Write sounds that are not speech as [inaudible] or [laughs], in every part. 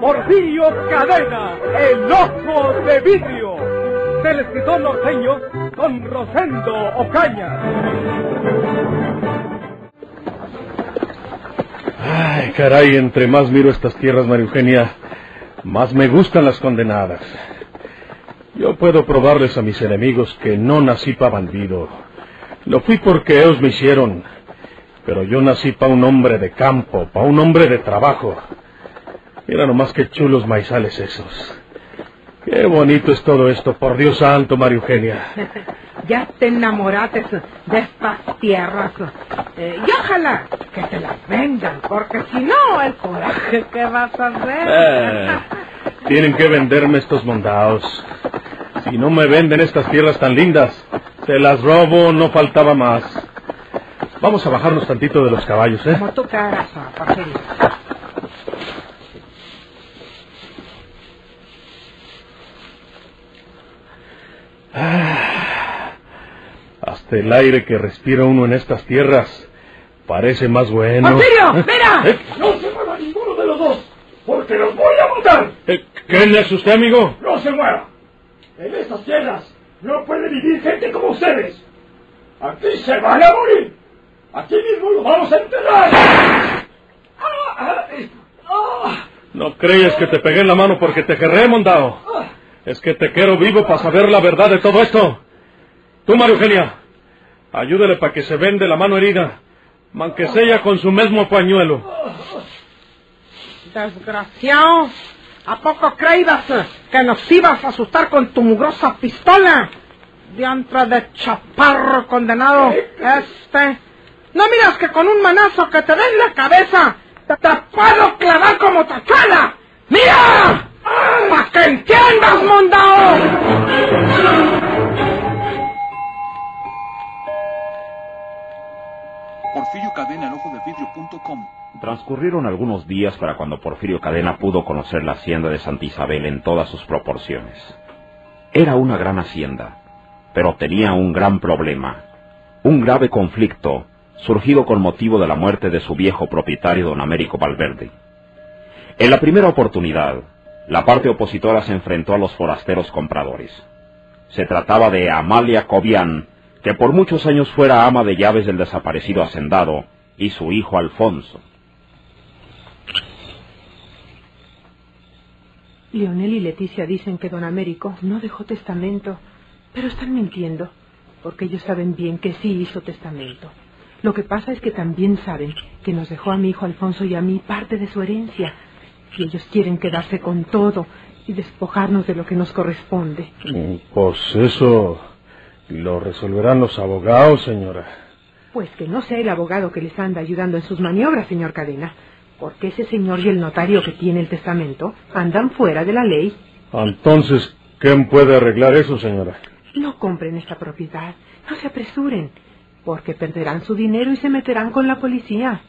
Porfirio Cadena, el ojo de vidrio, del escritor norteño Don Rosendo Ocaña. Ay, caray, entre más miro estas tierras, María Eugenia, más me gustan las condenadas. Yo puedo probarles a mis enemigos que no nací pa' bandido. Lo fui porque ellos me hicieron. Pero yo nací pa' un hombre de campo, pa' un hombre de trabajo. Mira nomás qué chulos maizales esos. Qué bonito es todo esto, por Dios santo, María Eugenia. [laughs] Ya te enamoraste de estas tierras. Eh, y ojalá que te las vendan, porque si no, el coraje que vas a hacer. Eh, tienen que venderme estos mondados. Si no me venden estas tierras tan lindas, se las robo, no faltaba más. Vamos a bajarnos tantito de los caballos, ¿eh? Como tú quieras, Porfirio. Hasta el aire que respira uno en estas tierras parece más bueno. ¡Porfirio, mira! ¿Eh? No se mueva ninguno de los dos, porque los voy a matar. Eh, ¿Quién es usted, amigo? No se mueva. En estas tierras no puede vivir gente como ustedes. Aquí se van a morir. Aquí mismo los vamos a enterrar. Ah, ah, ah. No crees que te pegué en la mano porque te querré, mondao. Es que te quiero vivo para saber la verdad de todo esto. Tú, María Eugenia, ayúdale para que se vende la mano herida, manquesella con su mismo pañuelo. Desgraciado. ¿A poco creías que nos ibas a asustar con tu mugrosa pistola? Diantre de chaparro condenado. Este. ¿No miras que con un manazo que te den en la cabeza te, te puedo clavar como tachala? ¡Mira! ¡Para que entiendas, mondao! Porfirio Cadena, el ojo de vidrio.com. Transcurrieron algunos días para cuando Porfirio Cadena pudo conocer la hacienda de Santa Isabel en todas sus proporciones. Era una gran hacienda, pero tenía un gran problema, un grave conflicto surgido con motivo de la muerte de su viejo propietario don Américo Valverde. En la primera oportunidad, la parte opositora se enfrentó a los forasteros compradores. Se trataba de Amalia Cobian, que por muchos años fuera ama de llaves del desaparecido hacendado, y su hijo Alfonso. Leonel y Leticia dicen que don Américo no dejó testamento, pero están mintiendo, porque ellos saben bien que sí hizo testamento. Lo que pasa es que también saben que nos dejó a mi hijo Alfonso y a mí parte de su herencia, y ellos quieren quedarse con todo y despojarnos de lo que nos corresponde. Pues eso lo resolverán los abogados, señora. Pues que no sea el abogado que les anda ayudando en sus maniobras, señor Cadena, porque ese señor y el notario que tiene el testamento andan fuera de la ley. Entonces, ¿quién puede arreglar eso, señora? No compren esta propiedad, no se apresuren, porque perderán su dinero y se meterán con la policía.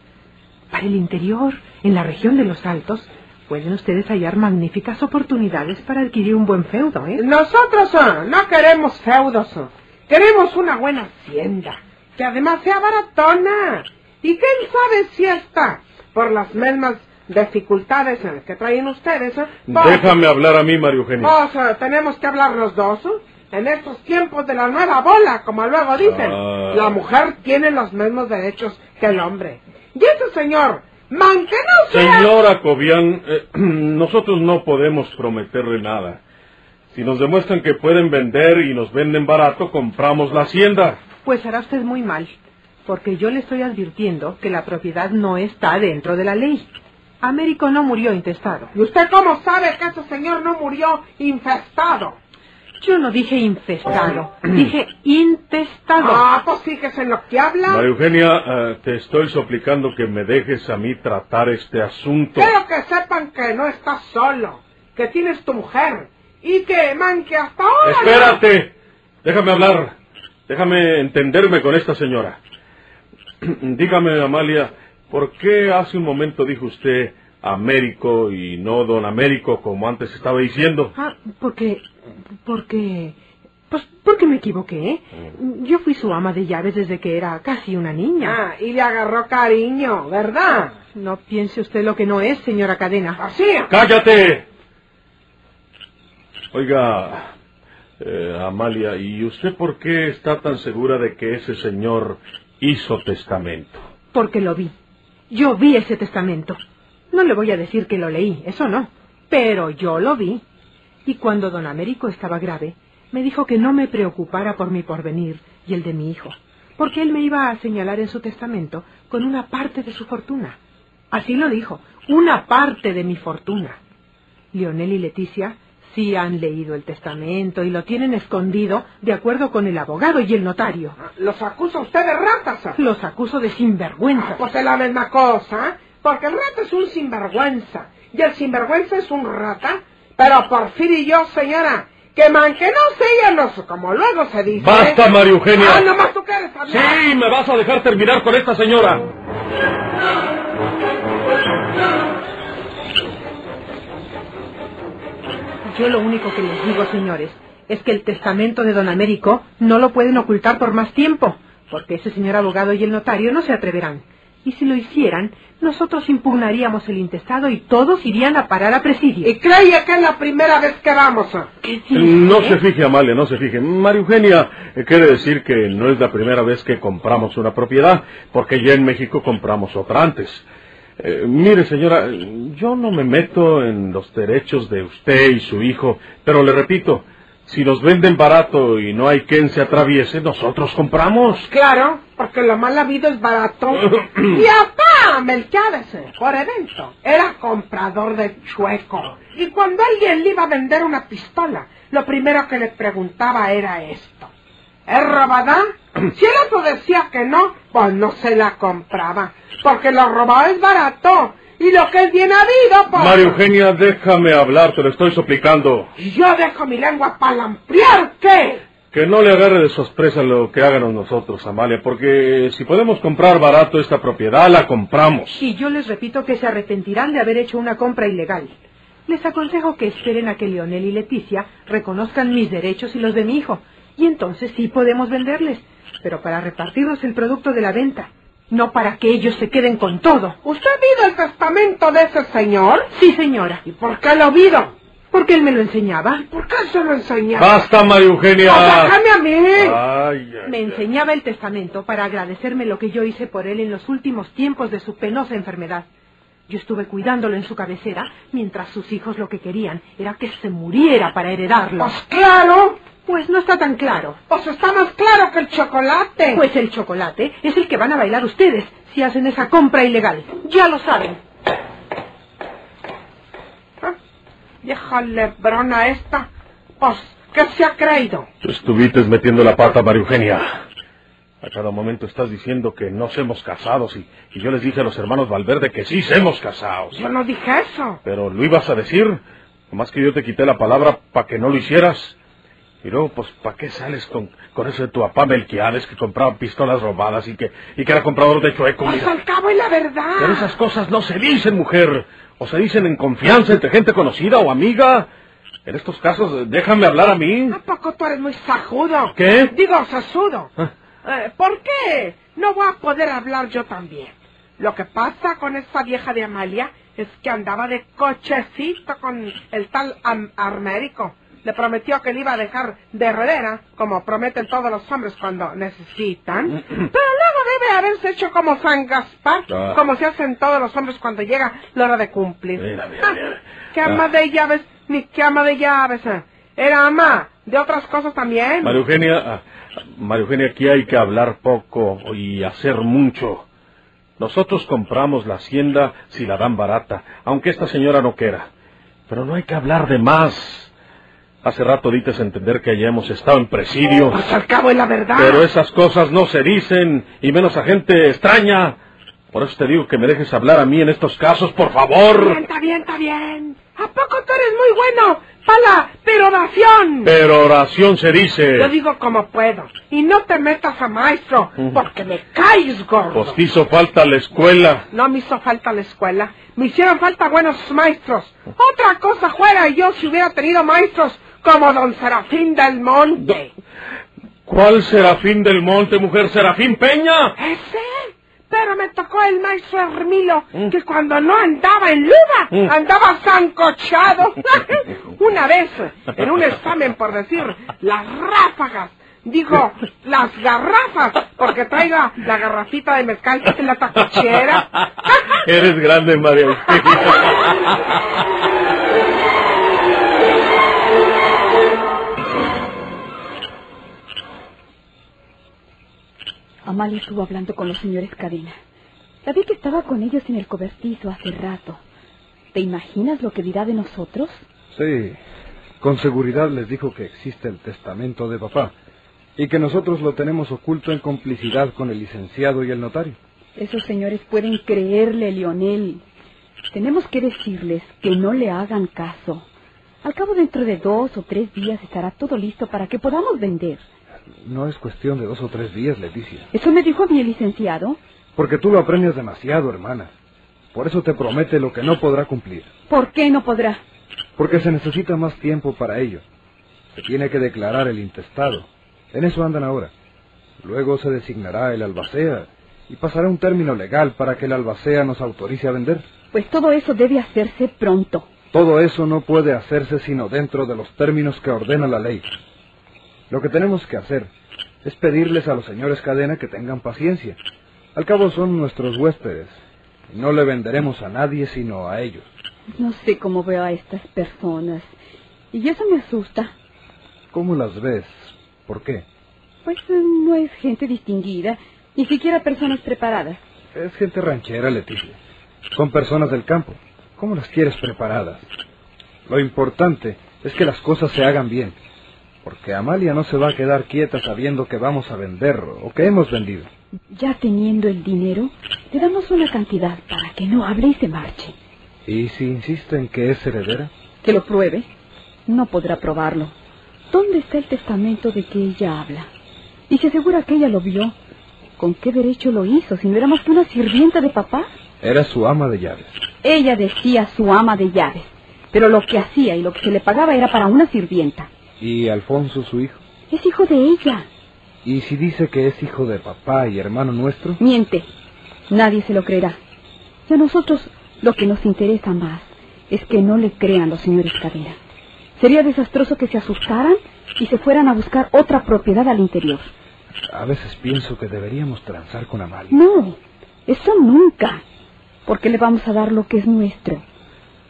Para el interior, en la región de los Altos, pueden ustedes hallar magníficas oportunidades para adquirir un buen feudo, ¿eh? Nosotros ah, no queremos feudos. ah. Queremos una buena hacienda, que además sea baratona. ¿Y quién sabe si está por las mismas dificultades eh, que traen ustedes? eh? Pues, Déjame hablar a mí, María Eugenia. pues, eh, tenemos que hablar los dos. eh, En estos tiempos de la nueva bola, como luego dicen, Ah. la mujer tiene los mismos derechos que el hombre. Y ese señor, Señora Cobian, eh, [clears throat] nosotros no podemos prometerle nada. Si nos demuestran que pueden vender y nos venden barato, compramos la hacienda. Pues hará usted muy mal, porque yo le estoy advirtiendo que la propiedad no está dentro de la ley. Américo no murió intestado. ¿Y usted cómo sabe que ese señor no murió infestado? Yo no dije infestado, dije intestado. Ah, pues fíjese en lo que habla. María Eugenia, eh, te estoy suplicando que me dejes a mí tratar este asunto. Quiero que sepan que no está solo. que tienes tu mujer. Y que, man, que hasta ahora... Espérate. Déjame hablar. Déjame entenderme con esta señora. [clears throat] Dígame, Amalia, ¿por qué hace un momento dijo usted Américo y no don Américo como antes estaba diciendo? Ah, porque... porque... Pues porque me equivoqué. Yo fui su ama de llaves desde que era casi una niña. Ah, y le agarró cariño, ¿verdad? No piense usted lo que no es, señora Cadena. Así. ¡Cállate! Oiga, eh, Amalia, ¿y usted por qué está tan segura de que ese señor hizo testamento? Porque lo vi. Yo vi ese testamento. No le voy a decir que lo leí, eso no. Pero yo lo vi. Y cuando don Américo estaba grave, me dijo que no me preocupara por mi porvenir y el de mi hijo, porque él me iba a señalar en su testamento con una parte de su fortuna. Así lo dijo, una parte de mi fortuna. Lionel y Leticia sí han leído el testamento y lo tienen escondido de acuerdo con el abogado y el notario. ¿Los acusa usted de ratas? Los acuso de sinvergüenza. Pues es la misma cosa, ¿eh? porque el rata es un sinvergüenza y el sinvergüenza es un rata. Pero Porfirio y yo, señora, que man que no se los, como luego se dice. ¡Basta, María Eugenia! ¡Ah, nomás tú quieres hablar! Sí, me vas a dejar terminar con esta señora. Yo lo único que les digo, señores, es que el testamento de don Américo no lo pueden ocultar por más tiempo, porque ese señor abogado y el notario no se atreverán. Y si lo hicieran, nosotros impugnaríamos el intestado y todos irían a parar a presidio. Y creía que es la primera vez que vamos. ¿Qué No se fije, Amalia, no se fije. María Eugenia eh, quiere decir que no es la primera vez que compramos una propiedad, porque ya en México compramos otra antes. Eh, mire, señora, yo no me meto en los derechos de usted y su hijo, pero le repito, si nos venden barato y no hay quien se atraviese, nosotros compramos. Claro, porque lo mal habido es barato. [clears throat] y hasta Melquiades, por evento, era comprador de chueco. Y cuando alguien le iba a vender una pistola, lo primero que le preguntaba era esto. ¿Es robada? [clears throat] Si el otro decía que no, pues no se la compraba. Porque lo robado es barato. Y lo que es bien habido, pues... María Eugenia, déjame hablar, te lo estoy suplicando. Y yo dejo mi lengua para ampliar, ¿qué? Que no le agarre de sorpresa lo que háganos nosotros, Amalia, porque si podemos comprar barato esta propiedad, la compramos. Y yo les repito que se arrepentirán de haber hecho una compra ilegal. Les aconsejo que esperen a que Leonel y Leticia reconozcan mis derechos y los de mi hijo, y entonces sí podemos venderles, pero para repartirnos el producto de la venta, no para que ellos se queden con todo. ¿Usted ha visto el testamento de ese señor? Sí, señora. ¿Y por qué lo ha visto? Porque él me lo enseñaba. ¿Por qué se lo enseñaba? ¡Basta, María Eugenia! ¡Pues déjame a mí! Ay, ay, Me ay. enseñaba el testamento para agradecerme lo que yo hice por él en los últimos tiempos de su penosa enfermedad. Yo estuve cuidándolo en su cabecera, mientras sus hijos lo que querían era que se muriera para heredarlo. Pues claro, Pues no está tan claro. pues está más claro que el chocolate. Pues el chocolate es el que van a bailar ustedes si hacen esa compra ilegal. Ya lo saben. Ah, Vieja lebrona esta, pues, ¿qué se ha creído? Tú estuviste metiendo la pata, María Eugenia. A cada momento estás diciendo que no somos casados y, y yo les dije a los hermanos Valverde que sí somos casados. Yo no dije eso. Pero lo ibas a decir, nomás que yo te quité la palabra para que no lo hicieras. Y luego, pues, ¿para qué sales con, con ese de tu papá Melquiades que compraba pistolas robadas y que, y que era comprador de chueco? Pues mira? al cabo es la verdad. Pero esas cosas no se dicen, mujer. O se dicen en confianza entre gente conocida o amiga. En estos casos, déjame hablar a mí. ¿A poco tú eres muy sajudo? ¿Qué? Digo, sasudo. Ah. Eh, ¿Por qué no voy a poder hablar yo también? Lo que pasa con esa vieja de Amalia es que andaba de cochecito con el tal Armérico. Le prometió que le iba a dejar de heredera, como prometen todos los hombres cuando necesitan. Pero luego debe haberse hecho como San Gaspar, Ah. como se hacen todos los hombres cuando llega la hora de cumplir. Mira, mira, mira. ¿Qué ama Ah. de llaves? Ni qué ama de llaves. eh. Era ama de otras cosas también. María Eugenia, ah, María Eugenia, aquí hay que hablar poco y hacer mucho. Nosotros compramos la hacienda si la dan barata, aunque esta señora no quiera. Pero no hay que hablar de más. Hace rato dices entender que ya hemos estado en presidio. Pues al cabo es la verdad. Pero esas cosas no se dicen, y menos a gente extraña. Por eso te digo que me dejes hablar a mí en estos casos, por favor. Bien, está bien, está bien. ¿A poco tú eres muy bueno para la peroración? Pero oración se dice. Yo digo como puedo. Y no te metas a maestro, porque me caes gordo. Pues te hizo falta la escuela. No me hizo falta la escuela. Me hicieron falta buenos maestros. Otra cosa fuera yo si hubiera tenido maestros como don Serafín del Monte. ¿Cuál Serafín del Monte, mujer? ¿Serafín Peña? ¿Ese? Pero me tocó el maestro Hermilo, que cuando no andaba en luda, andaba zancochado. [laughs] Una vez, en un examen por decir las ráfagas, digo las garrafas, porque traiga la garrafita de mezcal en la tacuchera. [laughs] Eres grande, María [laughs] Amalia estuvo hablando con los señores Cadena. La vi que estaba con ellos en el cobertizo hace rato. ¿Te imaginas lo que dirá de nosotros? Sí, con seguridad les dijo que existe el testamento de papá y que nosotros lo tenemos oculto en complicidad con el licenciado y el notario. Esos señores pueden creerle, Leonel. Tenemos que decirles que no le hagan caso. Al cabo dentro de dos o tres días estará todo listo para que podamos vender. No es cuestión de dos o tres días, Leticia. ¿Eso me dijo el licenciado? Porque tú lo apremias demasiado, hermana. Por eso te promete lo que no podrá cumplir. ¿Por qué no podrá? Porque se necesita más tiempo para ello. Se tiene que declarar el intestado. En eso andan ahora. Luego se designará el albacea y pasará un término legal para que el albacea nos autorice a vender. Pues todo eso debe hacerse pronto. Todo eso no puede hacerse sino dentro de los términos que ordena la ley. Lo que tenemos que hacer es pedirles a los señores cadena que tengan paciencia. Al cabo son nuestros huéspedes. Y no le venderemos a nadie sino a ellos. No sé cómo veo a estas personas. Y eso me asusta. ¿Cómo las ves? ¿Por qué? Pues no es gente distinguida, ni siquiera personas preparadas. Es gente ranchera, Leticia. Son personas del campo. ¿Cómo las quieres preparadas? Lo importante es que las cosas se hagan bien. Porque Amalia no se va a quedar quieta sabiendo que vamos a vender o que hemos vendido. Ya teniendo el dinero, le damos una cantidad para que no hable y se marche. ¿Y si insiste en que es heredera? Que lo pruebe. No podrá probarlo. ¿Dónde está el testamento de que ella habla? Y se asegura que ella lo vio. ¿Con qué derecho lo hizo si no era más que una sirvienta de papá? Era su ama de llaves. Ella decía su ama de llaves, pero lo que hacía y lo que se le pagaba era para una sirvienta. ¿Y Alfonso, su hijo? Es hijo de ella. ¿Y si dice que es hijo de papá y hermano nuestro? Miente. Nadie se lo creerá. Y a nosotros lo que nos interesa más es que no le crean los señores Cadena. Sería desastroso que se asustaran y se fueran a buscar otra propiedad al interior. A veces pienso que deberíamos transar con Amalia. No, eso nunca. Porque le vamos a dar lo que es nuestro.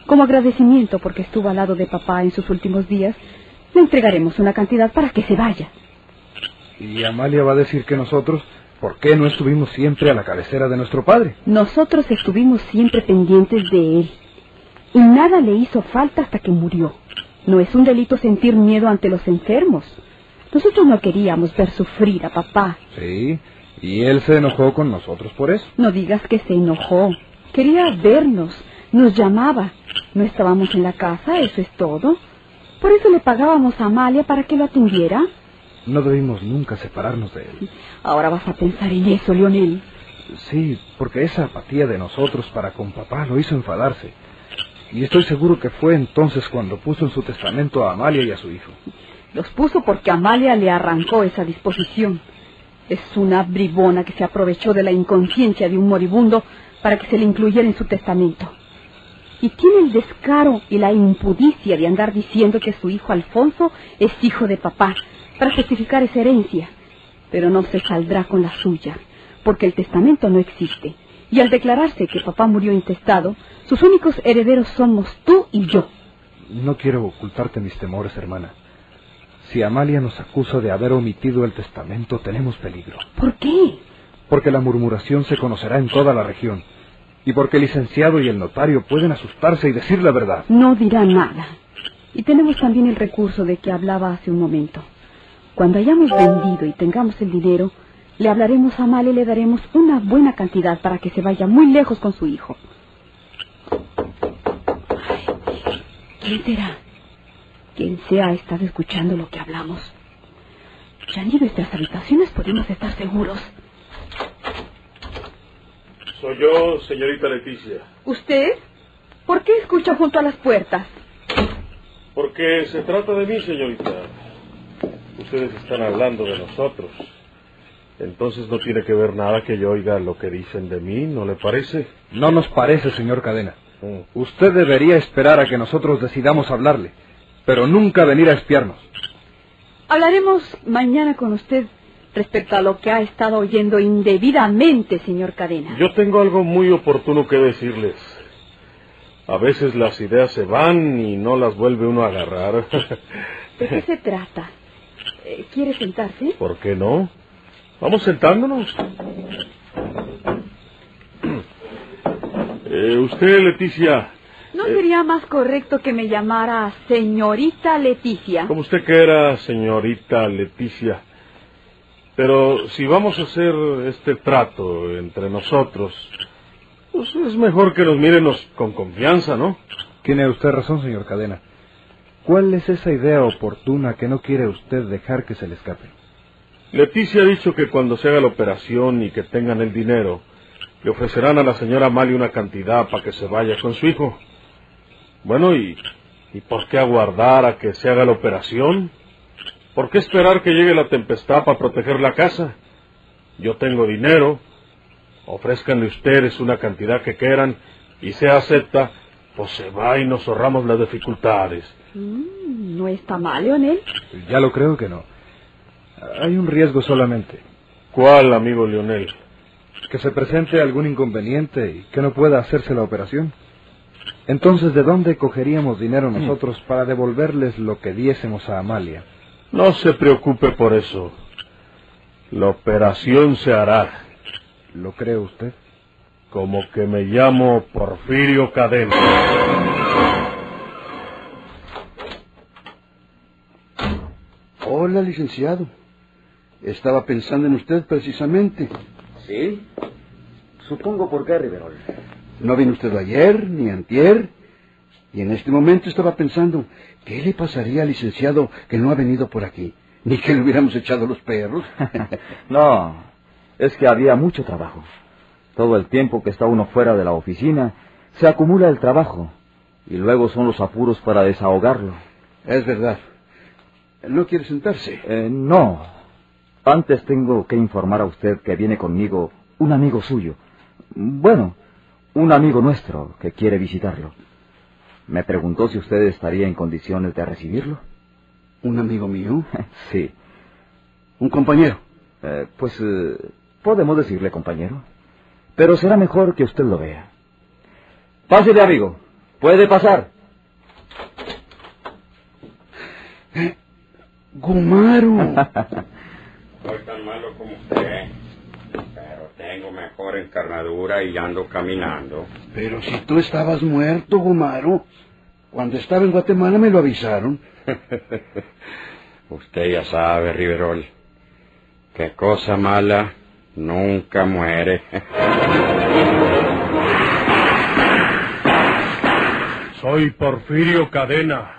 Como agradecimiento porque estuvo al lado de papá en sus últimos días, le entregaremos una cantidad para que se vaya. Y Amalia va a decir que nosotros, ¿por qué no estuvimos siempre a la cabecera de nuestro padre? Nosotros estuvimos siempre pendientes de él. Y nada le hizo falta hasta que murió. No es un delito sentir miedo ante los enfermos. Nosotros no queríamos ver sufrir a papá. Sí, y él se enojó con nosotros por eso. No digas que se enojó. Quería vernos. Nos llamaba. No estábamos en la casa, eso es todo. Por eso le pagábamos a Amalia para que lo atendiera. No debimos nunca separarnos de él. Ahora vas a pensar en eso, Leonel. Sí, porque esa apatía de nosotros para con papá lo hizo enfadarse. Y estoy seguro que fue entonces cuando puso en su testamento a Amalia y a su hijo. Los puso porque Amalia le arrancó esa disposición. Es una bribona que se aprovechó de la inconsciencia de un moribundo para que se le incluyera en su testamento. Y tiene el descaro y la impudicia de andar diciendo que su hijo Alfonso es hijo de papá para justificar esa herencia. Pero no se saldrá con la suya, porque el testamento no existe. Y al declararse que papá murió intestado, sus únicos herederos somos tú y yo. No quiero ocultarte mis temores, hermana. Si Amalia nos acusa de haber omitido el testamento, tenemos peligro. ¿Por qué? Porque la murmuración se conocerá en toda la región. Y porque el licenciado y el notario pueden asustarse y decir la verdad. No dirá nada. Y tenemos también el recurso de que hablaba hace un momento. Cuando hayamos vendido y tengamos el dinero, Le hablaremos a Amalia y le daremos una buena cantidad para que se vaya muy lejos con su hijo. ¿Quién será? Quien sea ha estado escuchando lo que hablamos. Ya ni nuestras habitaciones podemos estar seguros. Soy yo, señorita Leticia. ¿Usted? ¿Por qué escucha junto a las puertas? Porque se trata de mí, señorita. Ustedes están hablando de nosotros. Entonces no tiene que ver nada que yo oiga lo que dicen de mí, ¿no le parece? No nos parece, señor Cadena. Mm. Usted debería esperar a que nosotros decidamos hablarle, pero nunca venir a espiarnos. Hablaremos mañana con usted respecto a lo que ha estado oyendo indebidamente, señor Cadena. Yo tengo algo muy oportuno que decirles. A veces las ideas se van y no las vuelve uno a agarrar. [laughs] ¿De qué se trata? Eh, ¿Quiere sentarse? ¿Por qué no? Vamos sentándonos. Eh, usted, Leticia, ¿No sería más correcto que me llamara señorita Leticia? como usted quiera, señorita Leticia. Pero si vamos a hacer este trato entre nosotros, pues es mejor que nos mírenos con confianza, ¿no? Tiene usted razón, señor Cadena. ¿Cuál es esa idea oportuna que no quiere usted dejar que se le escape? Leticia ha dicho que cuando se haga la operación y que tengan el dinero, le ofrecerán a la señora Amalia una cantidad para que se vaya con su hijo. Bueno, ¿y, ¿y por qué aguardar a que se haga la operación? ¿Por qué esperar que llegue la tempestad para proteger la casa? Yo tengo dinero, ofrézcanle ustedes una cantidad que quieran y se acepta, pues se va y nos ahorramos las dificultades. Mm, ¿No está mal, Leonel? Ya lo creo que no. Hay un riesgo solamente, ¿Cuál, amigo Leonel? que se presente algún inconveniente y que no pueda hacerse la operación. Entonces, ¿de dónde cogeríamos dinero nosotros para devolverles lo que diésemos a Amalia? No se preocupe por eso. La operación se hará. ¿Lo cree usted? Como que me llamo Porfirio Cadena. Hola, licenciado. Estaba pensando en usted precisamente. ¿Sí? Supongo por qué, Riverol. No vino usted ayer ni antier. Y en este momento estaba pensando, ¿qué le pasaría al licenciado que no ha venido por aquí? Ni que le hubiéramos echado los perros. [laughs] No, es que había mucho trabajo. Todo el tiempo que está uno fuera de la oficina, se acumula el trabajo. Y luego son los apuros para desahogarlo. es verdad. ¿No quiere sentarse? Eh, no. Antes tengo que informar a usted que viene conmigo un amigo suyo. Bueno, un amigo nuestro que quiere visitarlo. Me preguntó si usted estaría en condiciones de recibirlo. ¿Un amigo mío? [laughs] Sí. ¿Un compañero? Eh, pues eh, podemos decirle, compañero. Pero será mejor que usted lo vea. Pásele, amigo. Puede pasar. Gumaro. [laughs] Soy tan malo como usted, tengo mejor encarnadura y ando caminando. Pero si tú estabas muerto, Gumaro. Cuando estaba en Guatemala me lo avisaron. [laughs] Usted ya sabe, Riverol, que cosa mala nunca muere. [laughs] Soy Porfirio Cadena.